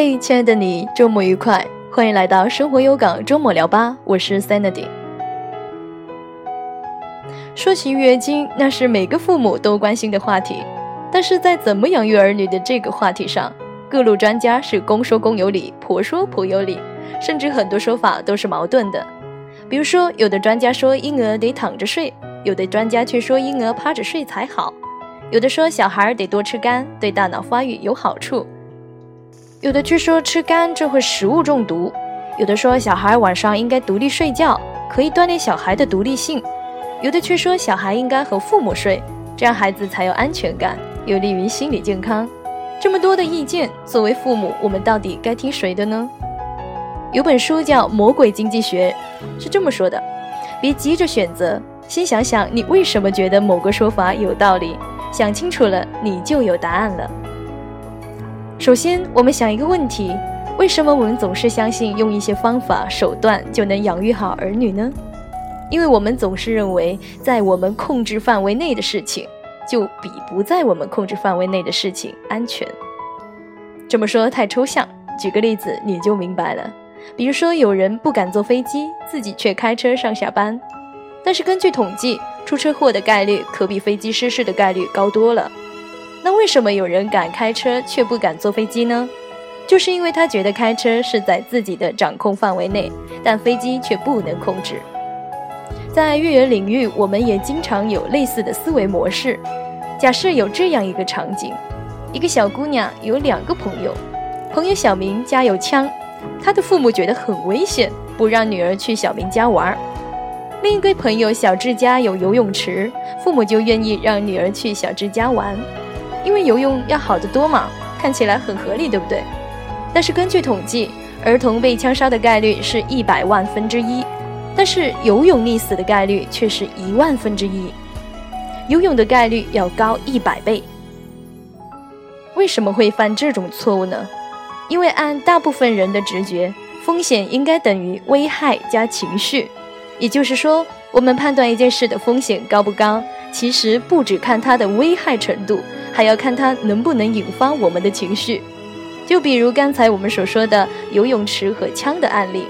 嘿，亲爱的你，周末愉快！欢迎来到生活有港周末聊吧，我是 Sandy。说起育儿经，那是每个父母都关心的话题。但是在怎么养育儿女的这个话题上，各路专家是公说公有理，婆说婆有理，甚至很多说法都是矛盾的。比如说，有的专家说婴儿得躺着睡，有的专家却说婴儿趴着睡才好；有的说小孩得多吃肝，对大脑发育有好处。有的却说吃干这会食物中毒，有的说小孩晚上应该独立睡觉，可以锻炼小孩的独立性，有的却说小孩应该和父母睡，这样孩子才有安全感，有利于心理健康。这么多的意见，作为父母，我们到底该听谁的呢？有本书叫《魔鬼经济学》，是这么说的：别急着选择，先想想你为什么觉得某个说法有道理，想清楚了，你就有答案了。首先，我们想一个问题：为什么我们总是相信用一些方法手段就能养育好儿女呢？因为我们总是认为，在我们控制范围内的事情，就比不在我们控制范围内的事情安全。这么说太抽象，举个例子你就明白了。比如说，有人不敢坐飞机，自己却开车上下班，但是根据统计，出车祸的概率可比飞机失事的概率高多了。那为什么有人敢开车却不敢坐飞机呢？就是因为他觉得开车是在自己的掌控范围内，但飞机却不能控制。在育儿领域，我们也经常有类似的思维模式。假设有这样一个场景：一个小姑娘有两个朋友，朋友小明家有枪，他的父母觉得很危险，不让女儿去小明家玩；另一个朋友小智家有游泳池，父母就愿意让女儿去小智家玩。因为游泳要好得多嘛，看起来很合理，对不对？但是根据统计，儿童被枪杀的概率是一百万分之一，但是游泳溺死的概率却是一万分之一，游泳的概率要高一百倍。为什么会犯这种错误呢？因为按大部分人的直觉，风险应该等于危害加情绪，也就是说，我们判断一件事的风险高不高，其实不只看它的危害程度。还要看它能不能引发我们的情绪，就比如刚才我们所说的游泳池和枪的案例，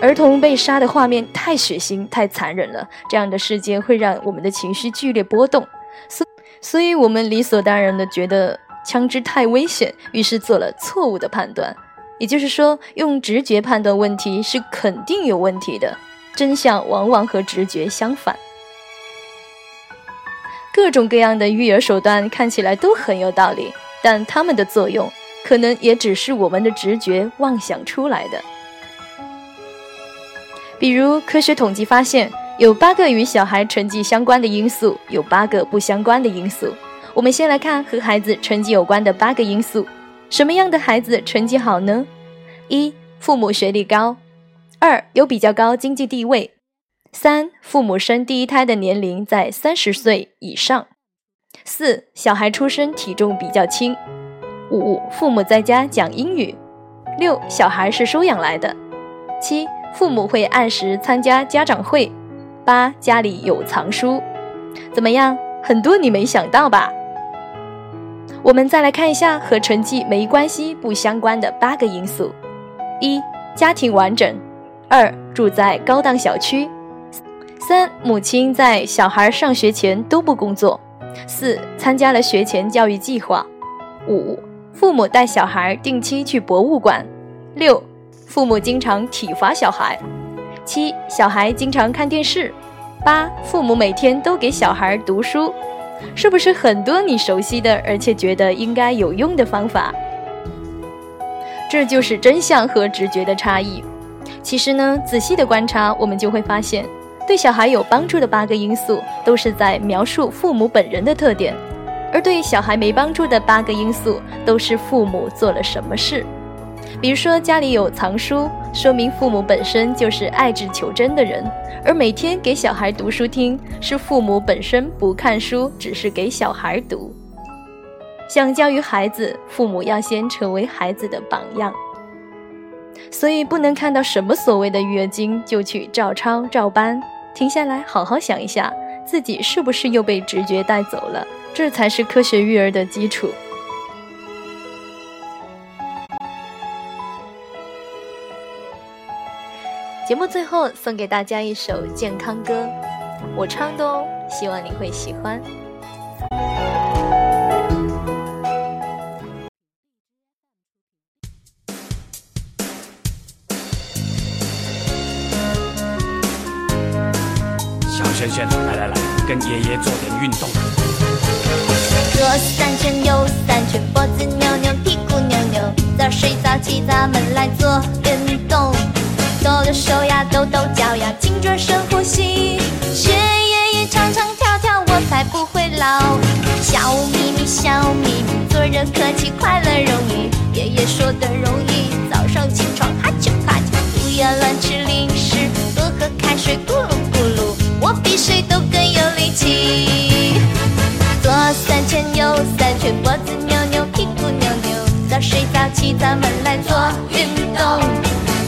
儿童被杀的画面太血腥、太残忍了，这样的事件会让我们的情绪剧烈波动，所所以我们理所当然的觉得枪支太危险，于是做了错误的判断。也就是说，用直觉判断问题是肯定有问题的，真相往往和直觉相反。各种各样的育儿手段看起来都很有道理，但它们的作用可能也只是我们的直觉妄想出来的。比如，科学统计发现，有八个与小孩成绩相关的因素，有八个不相关的因素。我们先来看和孩子成绩有关的八个因素：什么样的孩子成绩好呢？一、父母学历高；二、有比较高经济地位。三、父母生第一胎的年龄在三十岁以上；四、小孩出生体重比较轻；五、父母在家讲英语；六、小孩是收养来的；七、父母会按时参加家长会；八、家里有藏书。怎么样？很多你没想到吧？我们再来看一下和成绩没关系、不相关的八个因素：一、家庭完整；二、住在高档小区。三、母亲在小孩上学前都不工作；四、参加了学前教育计划；五、父母带小孩定期去博物馆；六、父母经常体罚小孩；七、小孩经常看电视；八、父母每天都给小孩读书。是不是很多你熟悉的，而且觉得应该有用的方法？这就是真相和直觉的差异。其实呢，仔细的观察，我们就会发现。对小孩有帮助的八个因素，都是在描述父母本人的特点；而对小孩没帮助的八个因素，都是父母做了什么事。比如说，家里有藏书，说明父母本身就是爱智求真的人；而每天给小孩读书听，是父母本身不看书，只是给小孩读。想教育孩子，父母要先成为孩子的榜样。所以，不能看到什么所谓的育儿经就去照抄照搬。停下来好好想一下自己是不是又被直觉带走了这才是科学育儿的基础。节目最后送给大家一首健康歌我唱的哦希望你会喜欢。轩轩，来来来，跟爷爷做点运动。左三圈，右三圈，脖子扭扭，屁股扭扭，早睡早起，咱们来做运动。抖抖手呀，抖抖脚呀，轻做深呼吸。学爷爷唱唱跳跳，我才不会老。笑眯眯，笑眯眯，做人客气，快乐容易。爷爷说的容易，早上起床哈啾哈啾，不要乱吃咱们来做运动。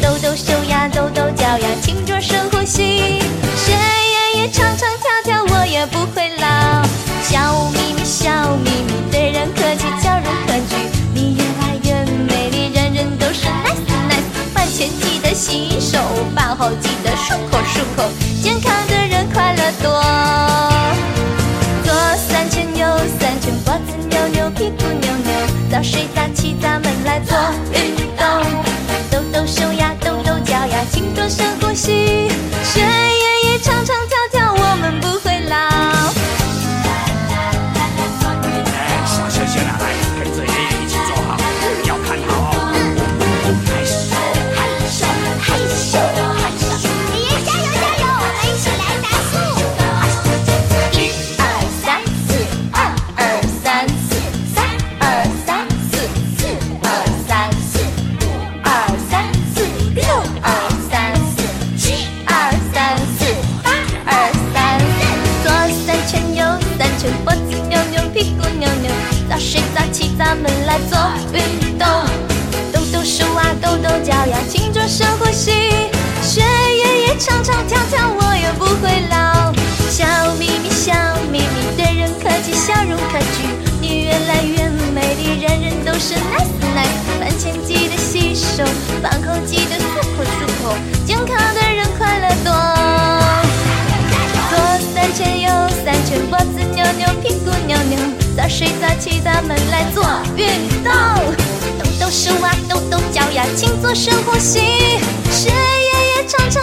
抖抖手呀，抖抖脚呀，轻做深呼吸。学爷爷唱唱跳跳，我也不会老。笑眯眯，笑眯眯，对人客气，笑容可掬。你越来越美丽，人人都是 nice nice。饭前记得洗手，饭后记运动。抖抖手啊，抖抖脚呀，勤做深呼吸。学爷爷唱唱跳跳，我也不会老。笑眯眯，笑眯眯，对人客气，笑容可掬。你越来越美丽，人人都是 nice nice。饭前记得洗手，饭后记得睡早起，咱们来做运动。抖抖手啊，抖抖脚呀，请做深呼吸。学爷爷唱唱